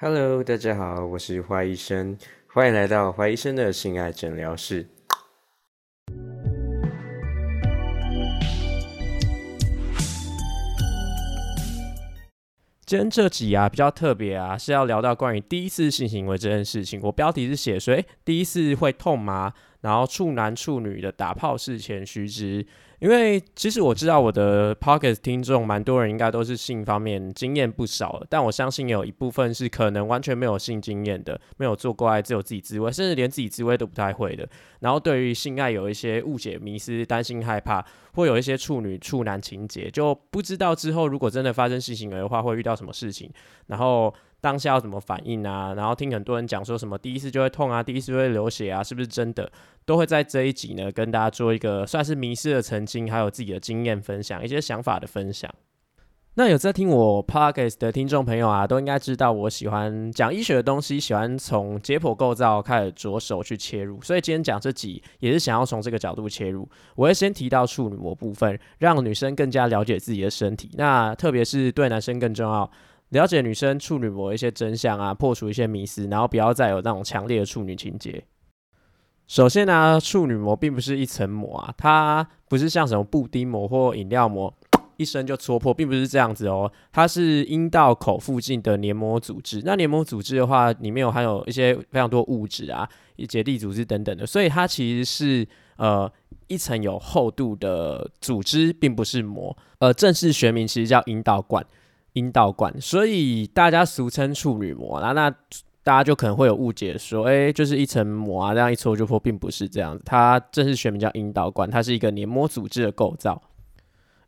Hello，大家好，我是花医生，欢迎来到花医生的性爱诊疗室。今天这集啊比较特别啊，是要聊到关于第一次性行为这件事情。我标题是写说，第一次会痛吗？然后处男处女的打炮事前须知。因为其实我知道我的 Pocket 听众蛮多人应该都是性方面经验不少，但我相信有一部分是可能完全没有性经验的，没有做过爱，只有自己自慰，甚至连自己自慰都不太会的。然后对于性爱有一些误解、迷失、担心、害怕，会有一些处女处男情节，就不知道之后如果真的发生性行为的话，会遇到什么事情，然后当下要怎么反应啊？然后听很多人讲说什么第一次就会痛啊，第一次就会流血啊，是不是真的？都会在这一集呢，跟大家做一个算是迷失的澄清，还有自己的经验分享，一些想法的分享。那有在听我 podcast 的听众朋友啊，都应该知道我喜欢讲医学的东西，喜欢从解剖构造开始着手去切入，所以今天讲这集也是想要从这个角度切入。我会先提到处女膜部分，让女生更加了解自己的身体，那特别是对男生更重要，了解女生处女膜一些真相啊，破除一些迷思，然后不要再有那种强烈的处女情节。首先呢，处女膜并不是一层膜啊，它不是像什么布丁膜或饮料膜，一声就戳破，并不是这样子哦。它是阴道口附近的黏膜组织。那黏膜组织的话，里面有含有一些非常多物质啊，结缔组织等等的，所以它其实是呃一层有厚度的组织，并不是膜。呃，正式学名其实叫阴道管，阴道管，所以大家俗称处女膜啦。那大家就可能会有误解，说，哎，就是一层膜啊，这样一戳就破，并不是这样子。它正式学名叫阴道管，它是一个黏膜组织的构造，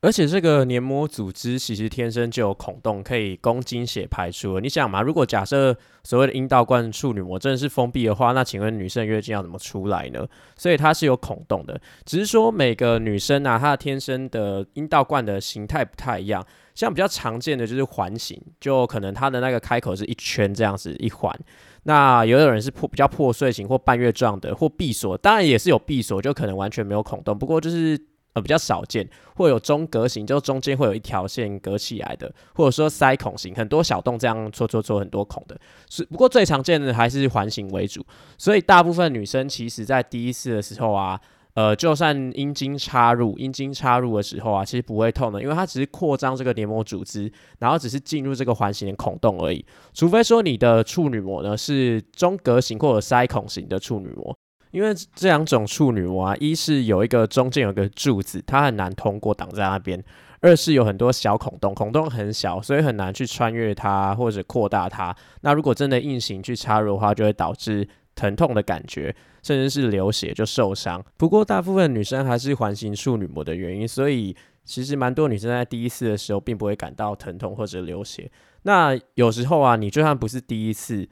而且这个黏膜组织其实天生就有孔洞，可以供精血排出。你想嘛，如果假设所谓的阴道冠处女膜真的是封闭的话，那请问女生月经要怎么出来呢？所以它是有孔洞的，只是说每个女生啊，她的天生的阴道冠的形态不太一样。像比较常见的就是环形，就可能它的那个开口是一圈这样子一环。那有的人是破比较破碎型或半月状的，或闭锁，当然也是有闭锁，就可能完全没有孔洞。不过就是呃比较少见，或有中隔型，就中间会有一条线隔起来的，或者说塞孔型，很多小洞这样戳戳戳很多孔的。是不过最常见的还是环形为主，所以大部分女生其实在第一次的时候啊。呃，就算阴茎插入，阴茎插入的时候啊，其实不会痛的，因为它只是扩张这个黏膜组织，然后只是进入这个环形的孔洞而已。除非说你的处女膜呢是中隔型或者塞孔型的处女膜，因为这两种处女膜啊，一是有一个中间有个柱子，它很难通过挡在那边；二是有很多小孔洞，孔洞很小，所以很难去穿越它或者扩大它。那如果真的硬行去插入的话，就会导致疼痛的感觉。甚至是流血就受伤，不过大部分女生还是环形处女膜的原因，所以其实蛮多女生在第一次的时候并不会感到疼痛或者流血。那有时候啊，你就算不是第一次，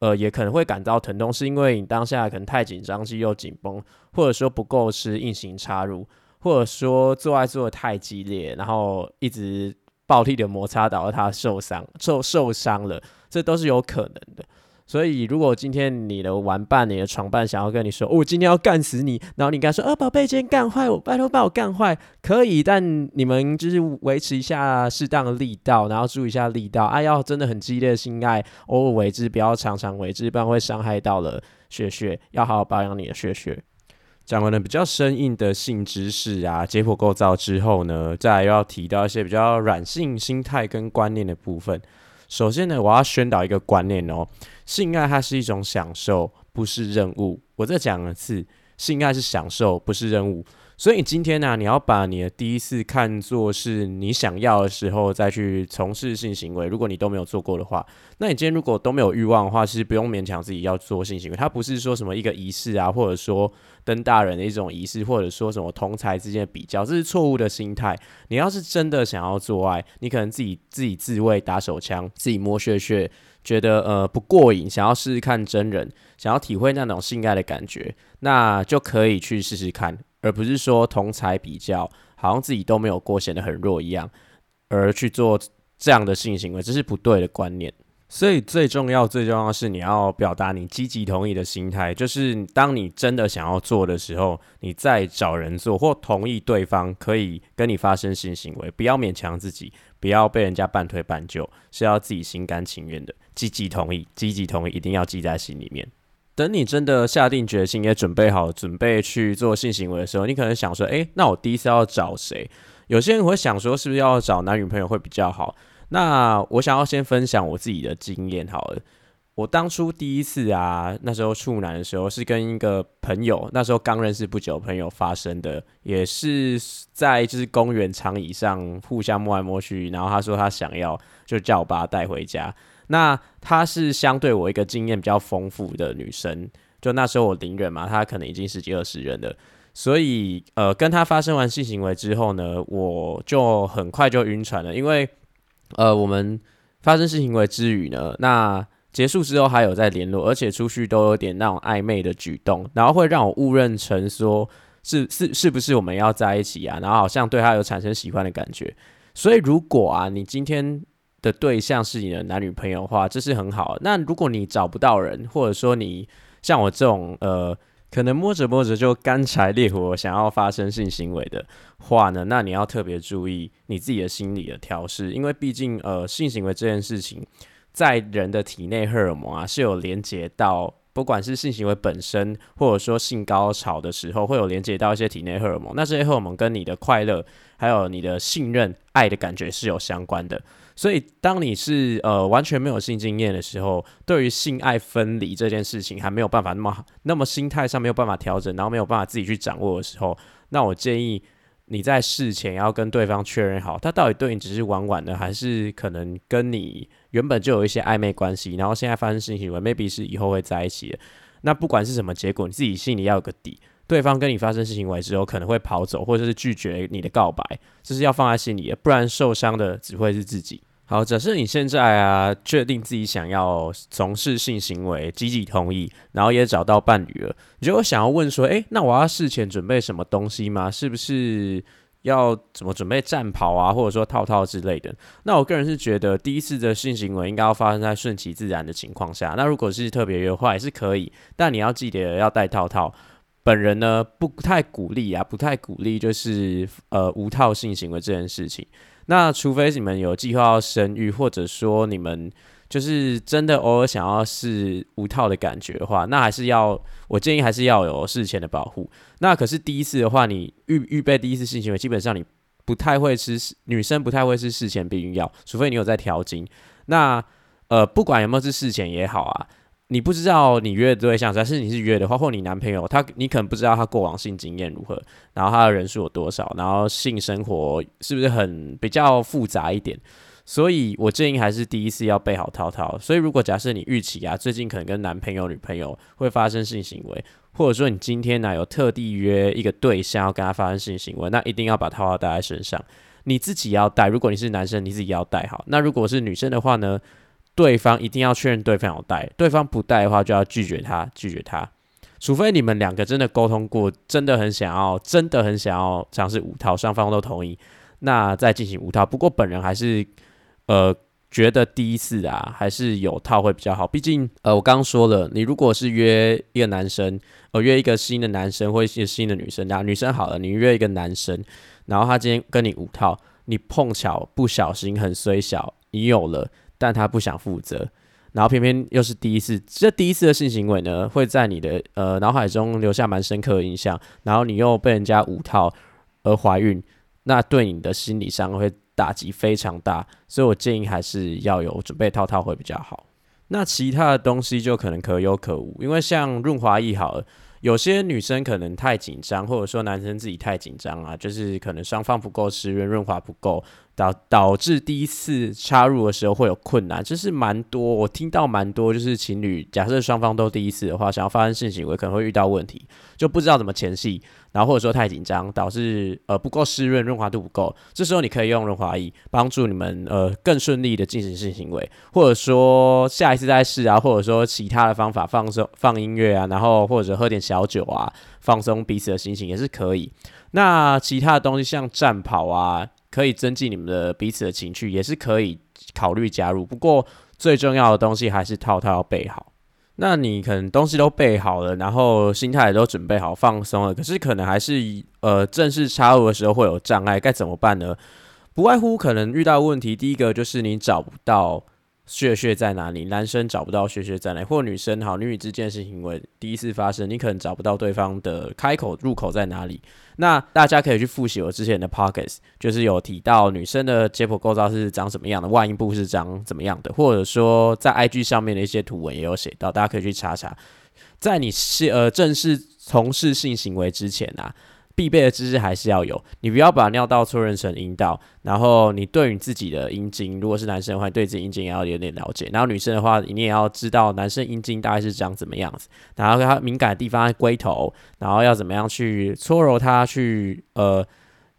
呃，也可能会感到疼痛，是因为你当下可能太紧张，肌肉紧绷，或者说不够是硬性插入，或者说做爱做的太激烈，然后一直暴力的摩擦导致她受伤，受受伤了，这都是有可能的。所以，如果今天你的玩伴、你的床伴想要跟你说：“我今天要干死你”，然后你跟他说：“啊，宝贝，今天干坏我，拜托把我干坏。”可以，但你们就是维持一下适当的力道，然后注意一下力道。啊，要真的很激烈的性爱，偶尔为之，不要常常为之，不然会伤害到了血血。要好好保养你的血血。讲完了比较生硬的性知识啊，解剖构造之后呢，再来又要提到一些比较软性心态跟观念的部分。首先呢，我要宣导一个观念哦。性爱它是一种享受，不是任务。我再讲一次，性爱是享受，不是任务。所以今天呢，你要把你的第一次看作是你想要的时候再去从事性行为。如果你都没有做过的话，那你今天如果都没有欲望的话，其实不用勉强自己要做性行为。它不是说什么一个仪式啊，或者说登大人的一种仪式，或者说什么同才之间的比较，这是错误的心态。你要是真的想要做爱，你可能自己自己自慰打手枪，自己摸穴穴。觉得呃不过瘾，想要试试看真人，想要体会那种性爱的感觉，那就可以去试试看，而不是说同才比较，好像自己都没有过，显得很弱一样，而去做这样的性行为，这是不对的观念。所以最重要、最重要是你要表达你积极同意的心态，就是当你真的想要做的时候，你再找人做或同意对方可以跟你发生性行为，不要勉强自己。不要被人家半推半就，是要自己心甘情愿的，积极同意，积极同意，一定要记在心里面。等你真的下定决心，也准备好准备去做性行为的时候，你可能想说，诶，那我第一次要找谁？有些人会想说，是不是要找男女朋友会比较好？那我想要先分享我自己的经验好了。我当初第一次啊，那时候处男的时候，是跟一个朋友，那时候刚认识不久朋友发生的，也是在就是公园长椅上互相摸来摸去，然后他说他想要，就叫我把他带回家。那她是相对我一个经验比较丰富的女生，就那时候我零人嘛，她可能已经十几二十人了，所以呃，跟她发生完性行为之后呢，我就很快就晕船了，因为呃，我们发生性行为之余呢，那结束之后还有在联络，而且出去都有点那种暧昧的举动，然后会让我误认成说是是是不是我们要在一起啊？然后好像对他有产生喜欢的感觉。所以如果啊，你今天的对象是你的男女朋友的话，这是很好。那如果你找不到人，或者说你像我这种呃，可能摸着摸着就干柴烈火，想要发生性行为的话呢，那你要特别注意你自己的心理的调试，因为毕竟呃，性行为这件事情。在人的体内荷尔蒙啊是有连接到，不管是性行为本身，或者说性高潮的时候，会有连接到一些体内荷尔蒙。那这些荷尔蒙跟你的快乐，还有你的信任、爱的感觉是有相关的。所以，当你是呃完全没有性经验的时候，对于性爱分离这件事情还没有办法那么那么心态上没有办法调整，然后没有办法自己去掌握的时候，那我建议。你在事前要跟对方确认好，他到底对你只是玩玩的，还是可能跟你原本就有一些暧昧关系，然后现在发生性行为，maybe 是以后会在一起的。那不管是什么结果，你自己心里要有个底。对方跟你发生性行为之后，可能会跑走，或者是拒绝你的告白，这是要放在心里的，不然受伤的只会是自己。好，假设你现在啊，确定自己想要从事性行为，积极同意，然后也找到伴侣了，你就想要问说，诶，那我要事前准备什么东西吗？是不是要怎么准备战袍啊，或者说套套之类的？那我个人是觉得，第一次的性行为应该要发生在顺其自然的情况下。那如果是特别约会，也是可以，但你要记得要戴套套。本人呢，不太鼓励啊，不太鼓励就是呃无套性行为这件事情。那除非你们有计划要生育，或者说你们就是真的偶尔想要试无套的感觉的话，那还是要我建议还是要有事前的保护。那可是第一次的话，你预预备第一次性行为，基本上你不太会吃女生不太会吃事前避孕药，除非你有在调经。那呃，不管有没有是事前也好啊。你不知道你约的对象，但是你是约的话，或你男朋友他，你可能不知道他过往性经验如何，然后他的人数有多少，然后性生活是不是很比较复杂一点？所以我建议还是第一次要备好套套。所以如果假设你预期啊，最近可能跟男朋友、女朋友会发生性行为，或者说你今天呢有特地约一个对象要跟他发生性行为，那一定要把套套带在身上，你自己要带。如果你是男生，你自己要带好。那如果是女生的话呢？对方一定要确认对方有带，对方不带的话就要拒绝他，拒绝他。除非你们两个真的沟通过，真的很想要，真的很想要尝试五套，双方都同意，那再进行五套。不过本人还是呃觉得第一次啊还是有套会比较好，毕竟呃我刚刚说了，你如果是约一个男生，呃约一个新的男生或一个新的女生，然后女生好了，你约一个男生，然后他今天跟你五套，你碰巧不小心很虽小，你有了。但他不想负责，然后偏偏又是第一次，这第一次的性行为呢，会在你的呃脑海中留下蛮深刻的印象。然后你又被人家五套而怀孕，那对你的心理上会打击非常大。所以我建议还是要有准备套套会比较好。那其他的东西就可能可有可无，因为像润滑液好了，有些女生可能太紧张，或者说男生自己太紧张啊，就是可能双方不够湿润，润滑不够。导导致第一次插入的时候会有困难，就是蛮多，我听到蛮多，就是情侣假设双方都第一次的话，想要发生性行为可能会遇到问题，就不知道怎么前戏，然后或者说太紧张，导致呃不够湿润，润滑度不够，这时候你可以用润滑液帮助你们呃更顺利的进行性行为，或者说下一次再试啊，或者说其他的方法放松放音乐啊，然后或者喝点小酒啊，放松彼此的心情也是可以。那其他的东西像战跑啊。可以增进你们的彼此的情趣，也是可以考虑加入。不过最重要的东西还是套套要备好。那你可能东西都备好了，然后心态也都准备好，放松了，可是可能还是呃正式插入的时候会有障碍，该怎么办呢？不外乎可能遇到问题，第一个就是你找不到穴穴在哪里，男生找不到穴穴在哪里，或女生好，女女之间性行为第一次发生，你可能找不到对方的开口入口在哪里。那大家可以去复习我之前的 pockets，就是有提到女生的解剖构造是长什么样的，外阴部是长怎么样的，或者说在 IG 上面的一些图文也有写到，大家可以去查查。在你是呃正式从事性行为之前啊。必备的知识还是要有，你不要把尿道错认成阴道，然后你对你自己的阴茎，如果是男生的话，对自己阴茎也要有点了解，然后女生的话，你也要知道男生阴茎大概是长怎么样子，然后它敏感的地方在龟头，然后要怎么样去搓揉它，去呃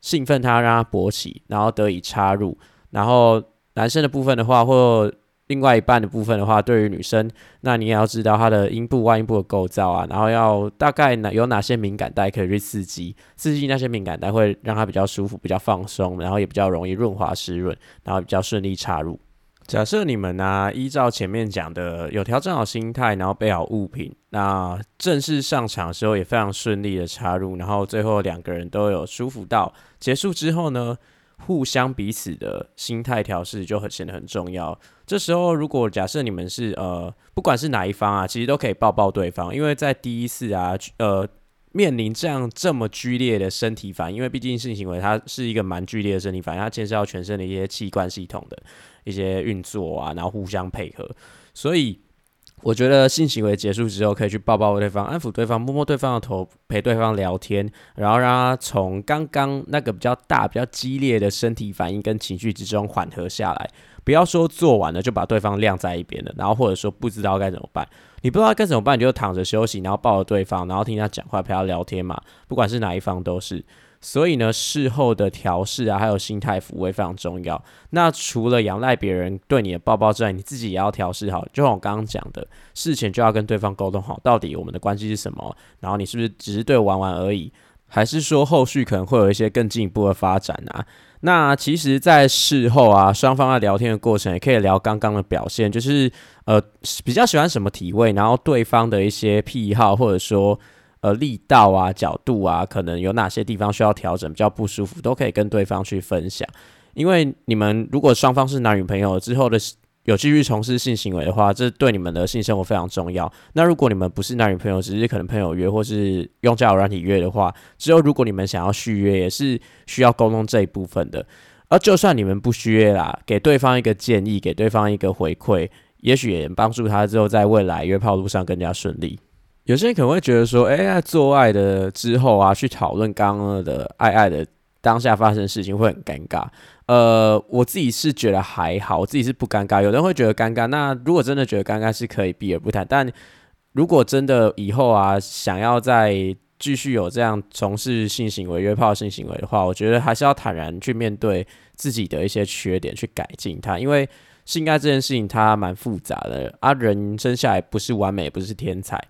兴奋它，让它勃起，然后得以插入，然后男生的部分的话或。另外一半的部分的话，对于女生，那你也要知道她的阴部、外阴部的构造啊，然后要大概哪有哪些敏感带可以去刺激，刺激那些敏感带会让它比较舒服、比较放松，然后也比较容易润滑湿润，然后比较顺利插入。假设你们呢，依照前面讲的，有调整好心态，然后备好物品，那正式上场的时候也非常顺利的插入，然后最后两个人都有舒服到。结束之后呢？互相彼此的心态调试就很显得很重要。这时候，如果假设你们是呃，不管是哪一方啊，其实都可以抱抱对方，因为在第一次啊，呃，面临这样这么剧烈的身体反应，因为毕竟性行为它是一个蛮剧烈的身体反应，它牵涉到全身的一些器官系统的一些运作啊，然后互相配合，所以。我觉得性行为结束之后，可以去抱抱对方，安抚对方，摸摸对方的头，陪对方聊天，然后让他从刚刚那个比较大、比较激烈的身体反应跟情绪之中缓和下来。不要说做完了就把对方晾在一边了，然后或者说不知道该怎么办。你不知道该怎么办，你就躺着休息，然后抱着对方，然后听他讲话，陪他聊天嘛。不管是哪一方都是。所以呢，事后的调试啊，还有心态抚慰非常重要。那除了仰赖别人对你的抱抱之外，你自己也要调试好。就像我刚刚讲的，事前就要跟对方沟通好，到底我们的关系是什么。然后你是不是只是对玩玩而已，还是说后续可能会有一些更进一步的发展啊？那其实，在事后啊，双方在聊天的过程，也可以聊刚刚的表现，就是呃，比较喜欢什么体位，然后对方的一些癖好，或者说。呃，力道啊，角度啊，可能有哪些地方需要调整，比较不舒服，都可以跟对方去分享。因为你们如果双方是男女朋友之后的有继续从事性行为的话，这对你们的性生活非常重要。那如果你们不是男女朋友，只是可能朋友约或是用交友软体约的话，之后如果你们想要续约，也是需要沟通这一部分的。而就算你们不续约啦，给对方一个建议，给对方一个回馈，也许也帮助他之后在未来约炮路上更加顺利。有些人可能会觉得说，哎，在做爱的之后啊，去讨论刚刚的爱爱的当下发生的事情会很尴尬。呃，我自己是觉得还好，我自己是不尴尬。有人会觉得尴尬，那如果真的觉得尴尬，是可以避而不谈。但如果真的以后啊，想要再继续有这样从事性行为、约炮性行为的话，我觉得还是要坦然去面对自己的一些缺点，去改进它。因为性爱这件事情它蛮复杂的啊，人生下来不是完美，不是天才。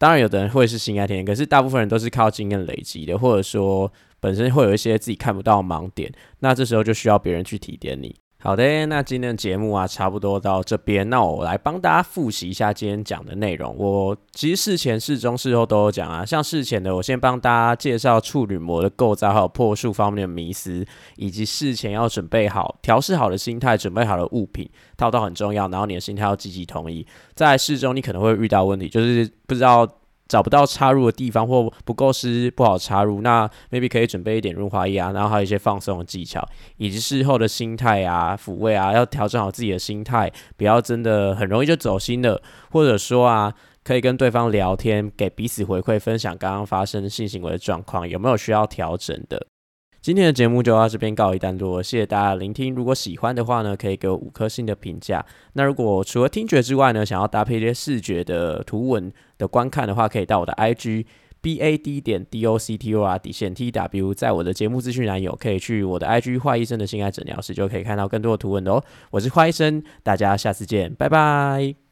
当然，有的人会是心甘情愿，可是大部分人都是靠经验累积的，或者说本身会有一些自己看不到的盲点，那这时候就需要别人去提点你。好的，那今天的节目啊，差不多到这边。那我来帮大家复习一下今天讲的内容。我其实事前、事中、事后都有讲啊。像事前的，我先帮大家介绍处女膜的构造，还有破数方面的迷思，以及事前要准备好、调试好的心态、准备好的物品，套套很重要。然后你的心态要积极同意。在事中，你可能会遇到问题，就是不知道。找不到插入的地方或不够湿不好插入，那 maybe 可以准备一点润滑液啊，然后还有一些放松的技巧，以及事后的心态啊、抚慰啊，要调整好自己的心态，不要真的很容易就走心了，或者说啊，可以跟对方聊天，给彼此回馈，分享刚刚发生性行为的状况，有没有需要调整的。今天的节目就到这边告一段落，谢谢大家聆听。如果喜欢的话呢，可以给我五颗星的评价。那如果除了听觉之外呢，想要搭配一些视觉的图文的观看的话，可以到我的 IG B A D 点 D O C T O R 底线 T W，在我的节目资讯栏有，可以去我的 IG 花医生的性爱诊疗室，就可以看到更多的图文哦。我是花医生，大家下次见，拜拜。